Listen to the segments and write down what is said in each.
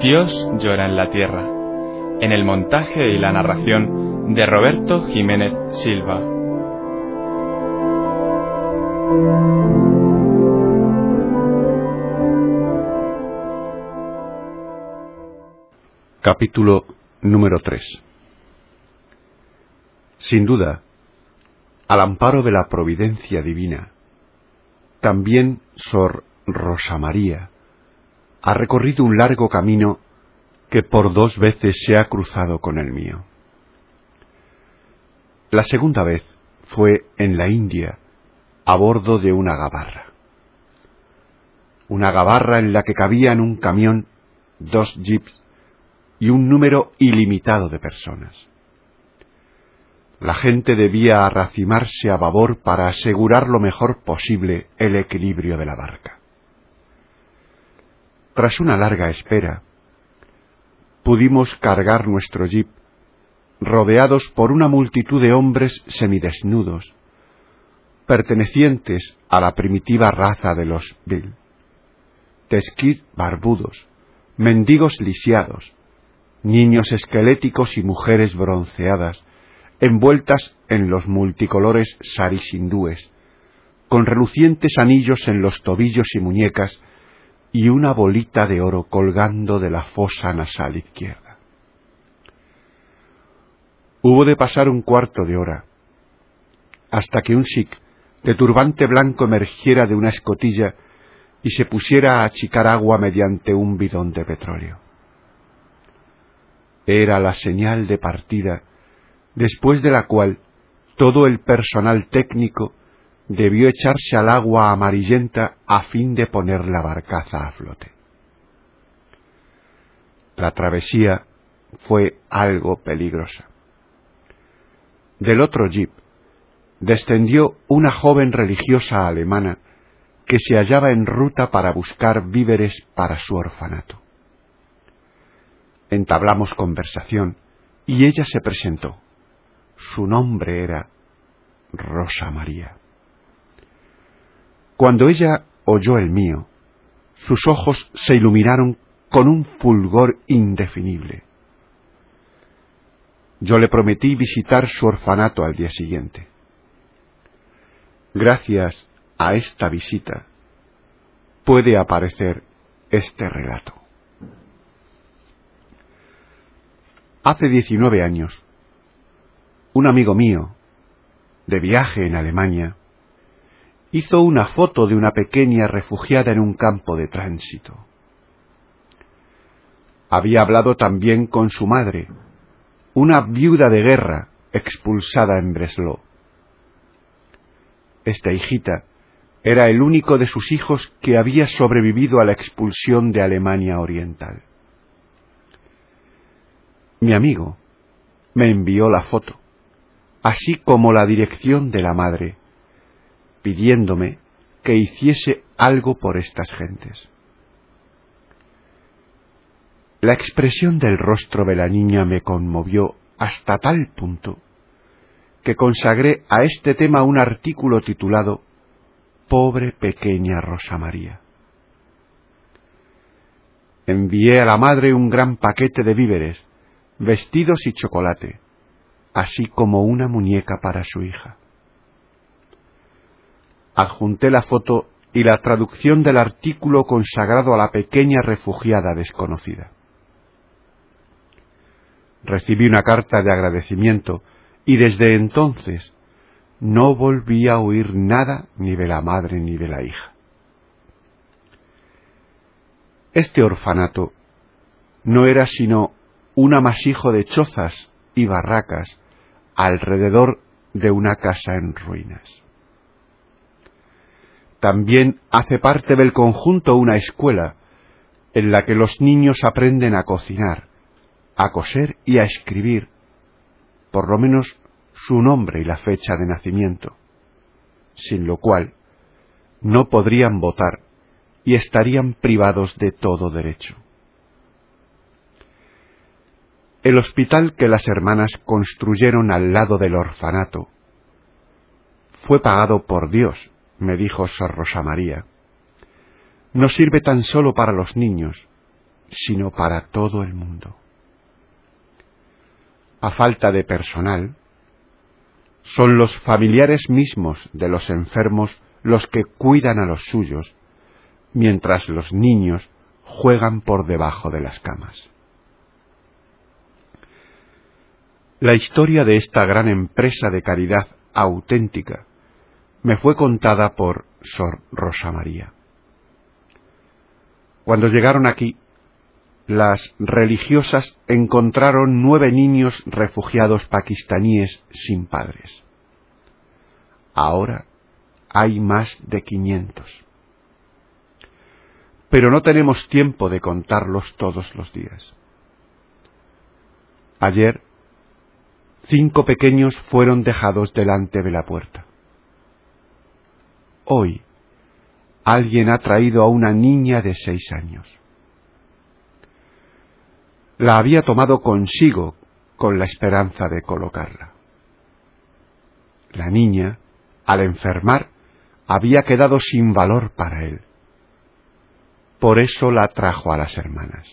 Dios llora en la tierra, en el montaje y la narración de Roberto Jiménez Silva. Capítulo número 3 Sin duda, al amparo de la providencia divina, también Sor Rosa María ha recorrido un largo camino que por dos veces se ha cruzado con el mío. La segunda vez fue en la India, a bordo de una gabarra. Una gabarra en la que cabían un camión, dos jeeps y un número ilimitado de personas. La gente debía arracimarse a babor para asegurar lo mejor posible el equilibrio de la barca. Tras una larga espera, pudimos cargar nuestro jeep, rodeados por una multitud de hombres semidesnudos, pertenecientes a la primitiva raza de los Bill, tesquid barbudos, mendigos lisiados, niños esqueléticos y mujeres bronceadas, envueltas en los multicolores saris hindúes, con relucientes anillos en los tobillos y muñecas y una bolita de oro colgando de la fosa nasal izquierda. Hubo de pasar un cuarto de hora hasta que un sikh de turbante blanco emergiera de una escotilla y se pusiera a achicar agua mediante un bidón de petróleo. Era la señal de partida después de la cual todo el personal técnico debió echarse al agua amarillenta a fin de poner la barcaza a flote. La travesía fue algo peligrosa. Del otro jeep descendió una joven religiosa alemana que se hallaba en ruta para buscar víveres para su orfanato. Entablamos conversación y ella se presentó. Su nombre era Rosa María. Cuando ella oyó el mío, sus ojos se iluminaron con un fulgor indefinible. Yo le prometí visitar su orfanato al día siguiente. Gracias a esta visita puede aparecer este relato. Hace diecinueve años, un amigo mío, de viaje en Alemania, hizo una foto de una pequeña refugiada en un campo de tránsito. Había hablado también con su madre, una viuda de guerra expulsada en Breslau. Esta hijita era el único de sus hijos que había sobrevivido a la expulsión de Alemania Oriental. Mi amigo me envió la foto así como la dirección de la madre, pidiéndome que hiciese algo por estas gentes. La expresión del rostro de la niña me conmovió hasta tal punto que consagré a este tema un artículo titulado Pobre pequeña Rosa María. Envié a la madre un gran paquete de víveres, vestidos y chocolate, así como una muñeca para su hija. Adjunté la foto y la traducción del artículo consagrado a la pequeña refugiada desconocida. Recibí una carta de agradecimiento y desde entonces no volví a oír nada ni de la madre ni de la hija. Este orfanato no era sino un amasijo de chozas y barracas alrededor de una casa en ruinas. También hace parte del conjunto una escuela, en la que los niños aprenden a cocinar, a coser y a escribir, por lo menos su nombre y la fecha de nacimiento, sin lo cual no podrían votar y estarían privados de todo derecho. El hospital que las hermanas construyeron al lado del orfanato fue pagado por Dios, me dijo Sor Rosa María. No sirve tan solo para los niños, sino para todo el mundo. A falta de personal, son los familiares mismos de los enfermos los que cuidan a los suyos, mientras los niños juegan por debajo de las camas. La historia de esta gran empresa de caridad auténtica me fue contada por Sor Rosa María. Cuando llegaron aquí, las religiosas encontraron nueve niños refugiados pakistaníes sin padres. Ahora hay más de quinientos. Pero no tenemos tiempo de contarlos todos los días. Ayer, cinco pequeños fueron dejados delante de la puerta. Hoy, alguien ha traído a una niña de seis años la había tomado consigo con la esperanza de colocarla. La niña, al enfermar, había quedado sin valor para él. Por eso la trajo a las hermanas.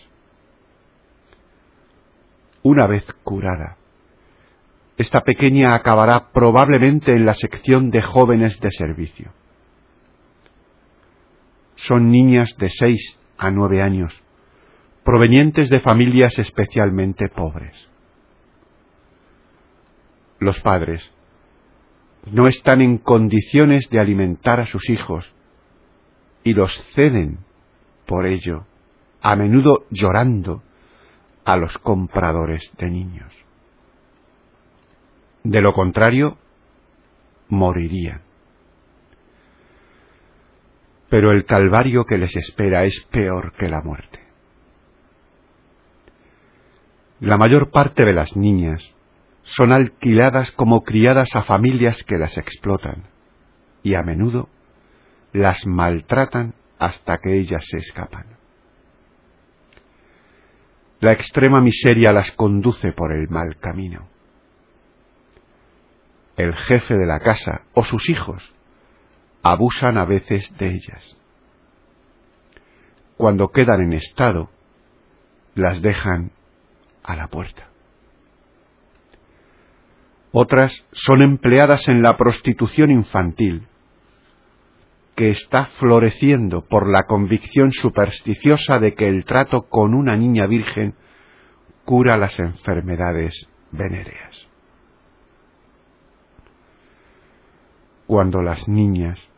Una vez curada, esta pequeña acabará probablemente en la sección de jóvenes de servicio. Son niñas de seis a nueve años provenientes de familias especialmente pobres. Los padres no están en condiciones de alimentar a sus hijos y los ceden por ello, a menudo llorando, a los compradores de niños. De lo contrario, morirían. Pero el calvario que les espera es peor que la muerte. La mayor parte de las niñas son alquiladas como criadas a familias que las explotan y a menudo las maltratan hasta que ellas se escapan. La extrema miseria las conduce por el mal camino. El jefe de la casa o sus hijos abusan a veces de ellas. Cuando quedan en estado, las dejan a la puerta. Otras son empleadas en la prostitución infantil, que está floreciendo por la convicción supersticiosa de que el trato con una niña virgen cura las enfermedades venéreas. Cuando las niñas,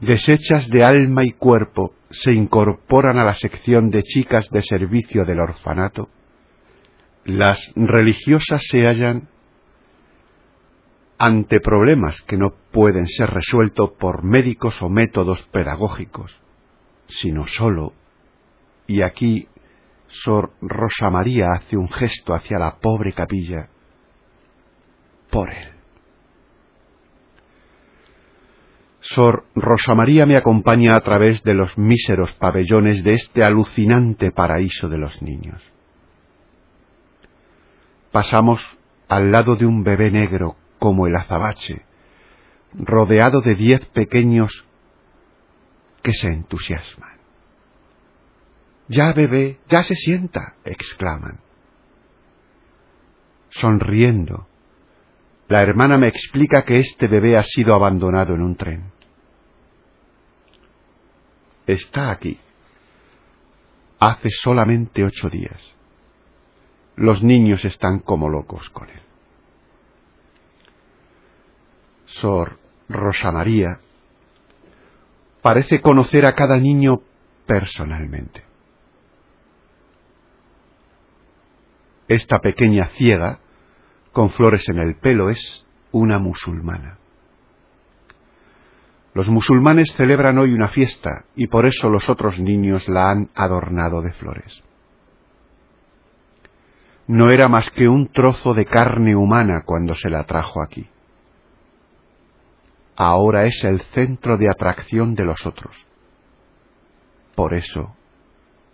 deshechas de alma y cuerpo, se incorporan a la sección de chicas de servicio del orfanato, las religiosas se hallan ante problemas que no pueden ser resueltos por médicos o métodos pedagógicos, sino solo, y aquí Sor Rosa María hace un gesto hacia la pobre capilla, por él. Sor Rosa María me acompaña a través de los míseros pabellones de este alucinante paraíso de los niños pasamos al lado de un bebé negro como el azabache, rodeado de diez pequeños que se entusiasman. Ya bebé, ya se sienta, exclaman. Sonriendo, la hermana me explica que este bebé ha sido abandonado en un tren. Está aquí. Hace solamente ocho días los niños están como locos con él. Sor Rosa María parece conocer a cada niño personalmente. Esta pequeña ciega, con flores en el pelo, es una musulmana. Los musulmanes celebran hoy una fiesta y por eso los otros niños la han adornado de flores. No era más que un trozo de carne humana cuando se la trajo aquí. Ahora es el centro de atracción de los otros. Por eso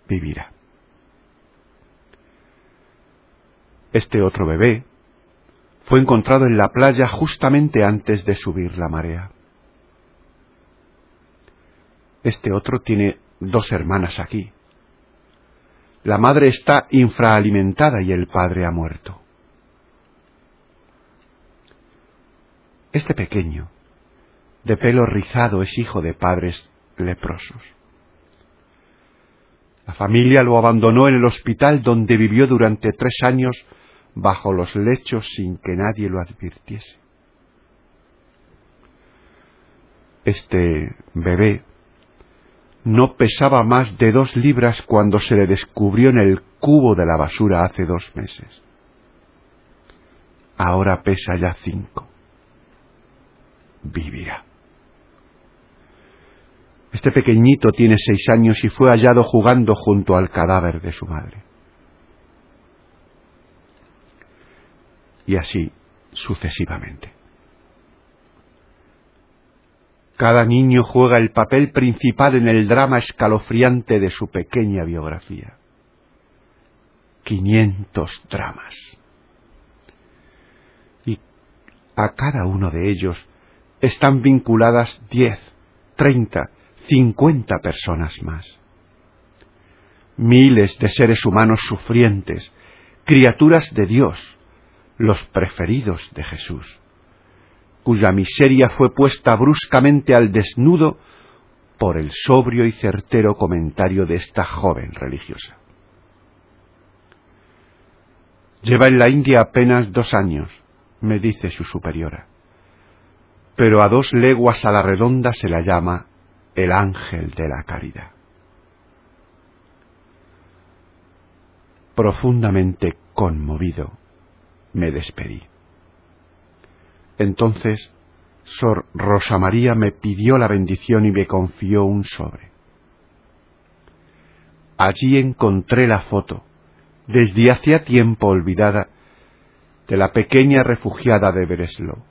vivirá. Este otro bebé fue encontrado en la playa justamente antes de subir la marea. Este otro tiene dos hermanas aquí. La madre está infraalimentada y el padre ha muerto. Este pequeño, de pelo rizado, es hijo de padres leprosos. La familia lo abandonó en el hospital donde vivió durante tres años bajo los lechos sin que nadie lo advirtiese. Este bebé no pesaba más de dos libras cuando se le descubrió en el cubo de la basura hace dos meses. Ahora pesa ya cinco. Vivirá. Este pequeñito tiene seis años y fue hallado jugando junto al cadáver de su madre. Y así sucesivamente. Cada niño juega el papel principal en el drama escalofriante de su pequeña biografía. Quinientos dramas. Y a cada uno de ellos están vinculadas diez, treinta, cincuenta personas más. Miles de seres humanos sufrientes, criaturas de Dios, los preferidos de Jesús cuya miseria fue puesta bruscamente al desnudo por el sobrio y certero comentario de esta joven religiosa. Lleva en la India apenas dos años, me dice su superiora, pero a dos leguas a la redonda se la llama el ángel de la caridad. Profundamente conmovido, me despedí. Entonces Sor Rosa María me pidió la bendición y me confió un sobre. Allí encontré la foto, desde hacía tiempo olvidada, de la pequeña refugiada de Breslau,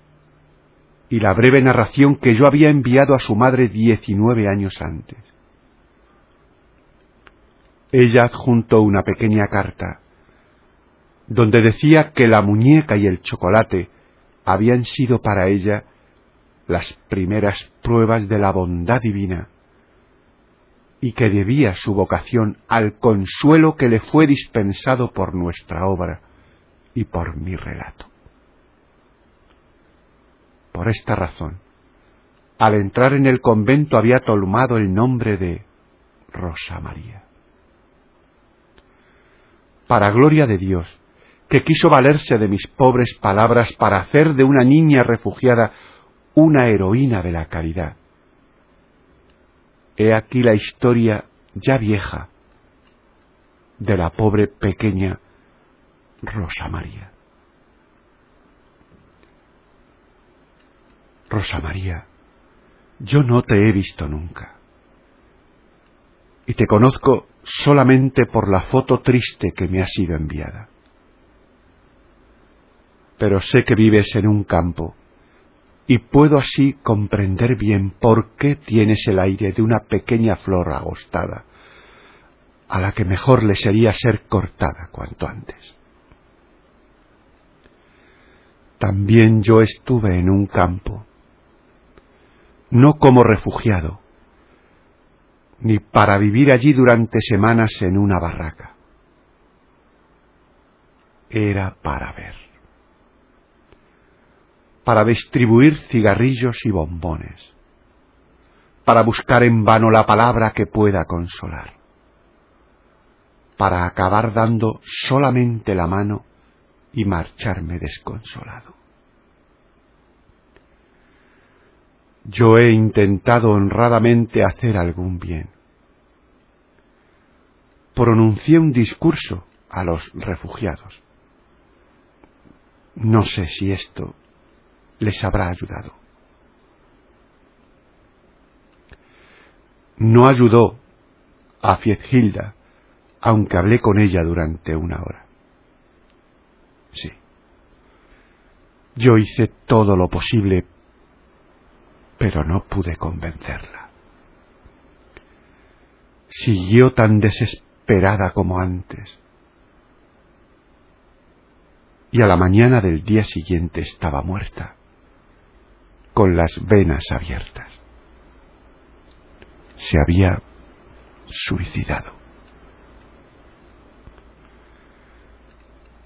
y la breve narración que yo había enviado a su madre diecinueve años antes. Ella adjuntó una pequeña carta, donde decía que la muñeca y el chocolate habían sido para ella las primeras pruebas de la bondad divina y que debía su vocación al consuelo que le fue dispensado por nuestra obra y por mi relato. Por esta razón, al entrar en el convento había tomado el nombre de Rosa María. Para gloria de Dios, que quiso valerse de mis pobres palabras para hacer de una niña refugiada una heroína de la caridad. He aquí la historia ya vieja de la pobre pequeña Rosa María. Rosa María, yo no te he visto nunca. Y te conozco solamente por la foto triste que me ha sido enviada pero sé que vives en un campo, y puedo así comprender bien por qué tienes el aire de una pequeña flor agostada, a la que mejor le sería ser cortada cuanto antes. También yo estuve en un campo, no como refugiado, ni para vivir allí durante semanas en una barraca. Era para ver para distribuir cigarrillos y bombones, para buscar en vano la palabra que pueda consolar, para acabar dando solamente la mano y marcharme desconsolado. Yo he intentado honradamente hacer algún bien. Pronuncié un discurso a los refugiados. No sé si esto les habrá ayudado. no ayudó a Fiethilda, aunque hablé con ella durante una hora. Sí. Yo hice todo lo posible, pero no pude convencerla. Siguió tan desesperada como antes. Y a la mañana del día siguiente estaba muerta, con las venas abiertas. Se había suicidado.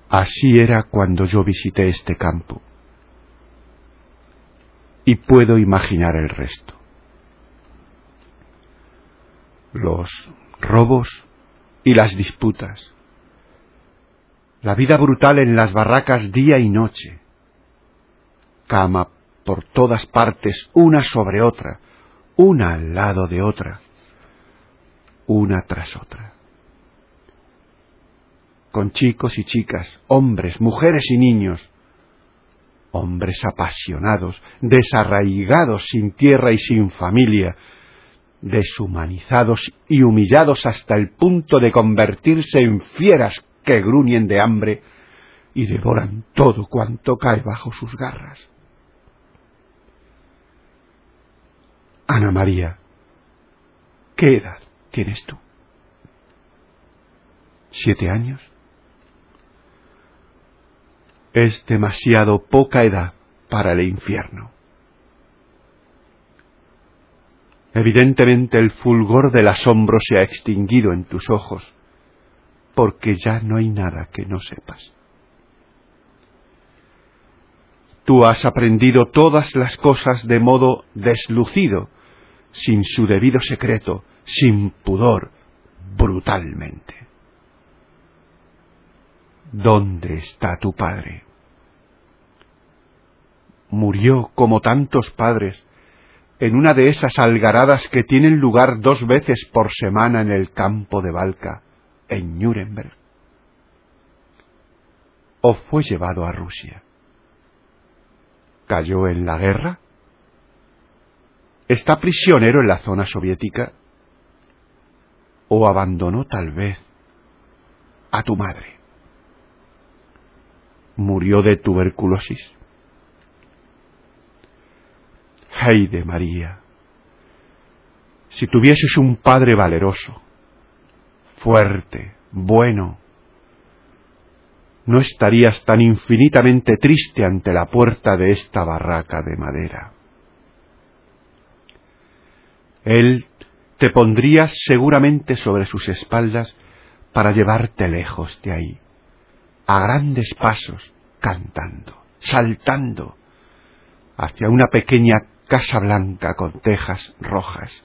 Así era cuando yo visité este campo. Y puedo imaginar el resto. Los robos y las disputas. La vida brutal en las barracas día y noche. Cama por todas partes, una sobre otra, una al lado de otra, una tras otra con chicos y chicas, hombres, mujeres y niños, hombres apasionados, desarraigados sin tierra y sin familia, deshumanizados y humillados hasta el punto de convertirse en fieras que gruñen de hambre y devoran todo cuanto cae bajo sus garras. Ana María, ¿qué edad tienes tú? ¿Siete años? es demasiado poca edad para el infierno. Evidentemente el fulgor del asombro se ha extinguido en tus ojos, porque ya no hay nada que no sepas. Tú has aprendido todas las cosas de modo deslucido, sin su debido secreto, sin pudor, brutalmente. ¿Dónde está tu padre? Murió como tantos padres en una de esas algaradas que tienen lugar dos veces por semana en el campo de Balca, en Nuremberg. ¿O fue llevado a Rusia? ¿Cayó en la guerra? ¿Está prisionero en la zona soviética? ¿O abandonó tal vez a tu madre? murió de tuberculosis. de María, si tuvieses un padre valeroso, fuerte, bueno, no estarías tan infinitamente triste ante la puerta de esta barraca de madera. Él te pondría seguramente sobre sus espaldas para llevarte lejos de ahí a grandes pasos, cantando, saltando, hacia una pequeña casa blanca con tejas rojas,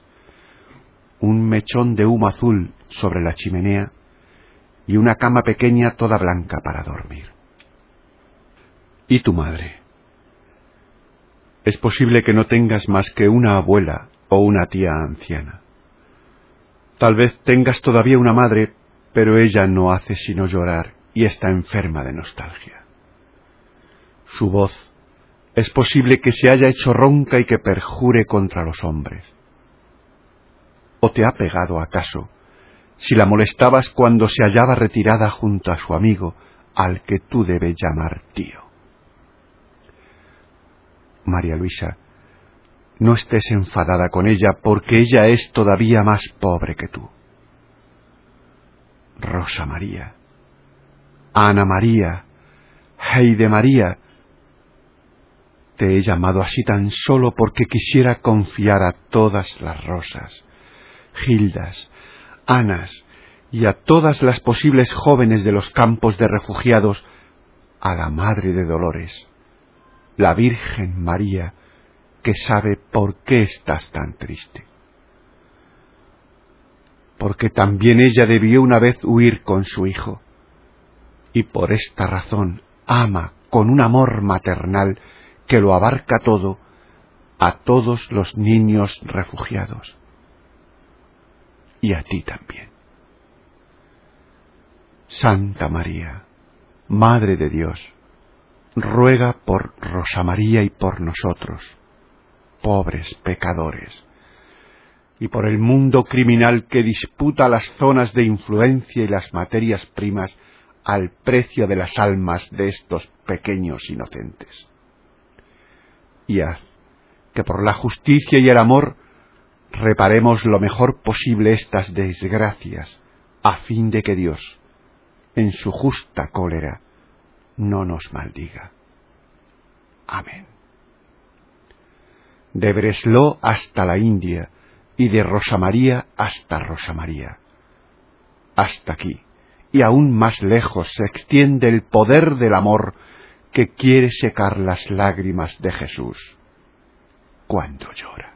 un mechón de humo azul sobre la chimenea y una cama pequeña toda blanca para dormir. ¿Y tu madre? Es posible que no tengas más que una abuela o una tía anciana. Tal vez tengas todavía una madre, pero ella no hace sino llorar y está enferma de nostalgia. Su voz es posible que se haya hecho ronca y que perjure contra los hombres. ¿O te ha pegado acaso si la molestabas cuando se hallaba retirada junto a su amigo, al que tú debes llamar tío? María Luisa, no estés enfadada con ella porque ella es todavía más pobre que tú. Rosa María, Ana María, Heide María. Te he llamado así tan solo porque quisiera confiar a todas las rosas, Gildas, Anas y a todas las posibles jóvenes de los campos de refugiados a la Madre de Dolores, la Virgen María, que sabe por qué estás tan triste. Porque también ella debió una vez huir con su hijo y por esta razón ama con un amor maternal que lo abarca todo a todos los niños refugiados y a ti también. Santa María, Madre de Dios, ruega por Rosa María y por nosotros, pobres pecadores, y por el mundo criminal que disputa las zonas de influencia y las materias primas al precio de las almas de estos pequeños inocentes. Y haz que por la justicia y el amor reparemos lo mejor posible estas desgracias, a fin de que Dios, en su justa cólera, no nos maldiga. Amén. De Breslau hasta la India y de Rosa María hasta Rosa María. Hasta aquí y aún más lejos se extiende el poder del amor que quiere secar las lágrimas de Jesús cuando llora.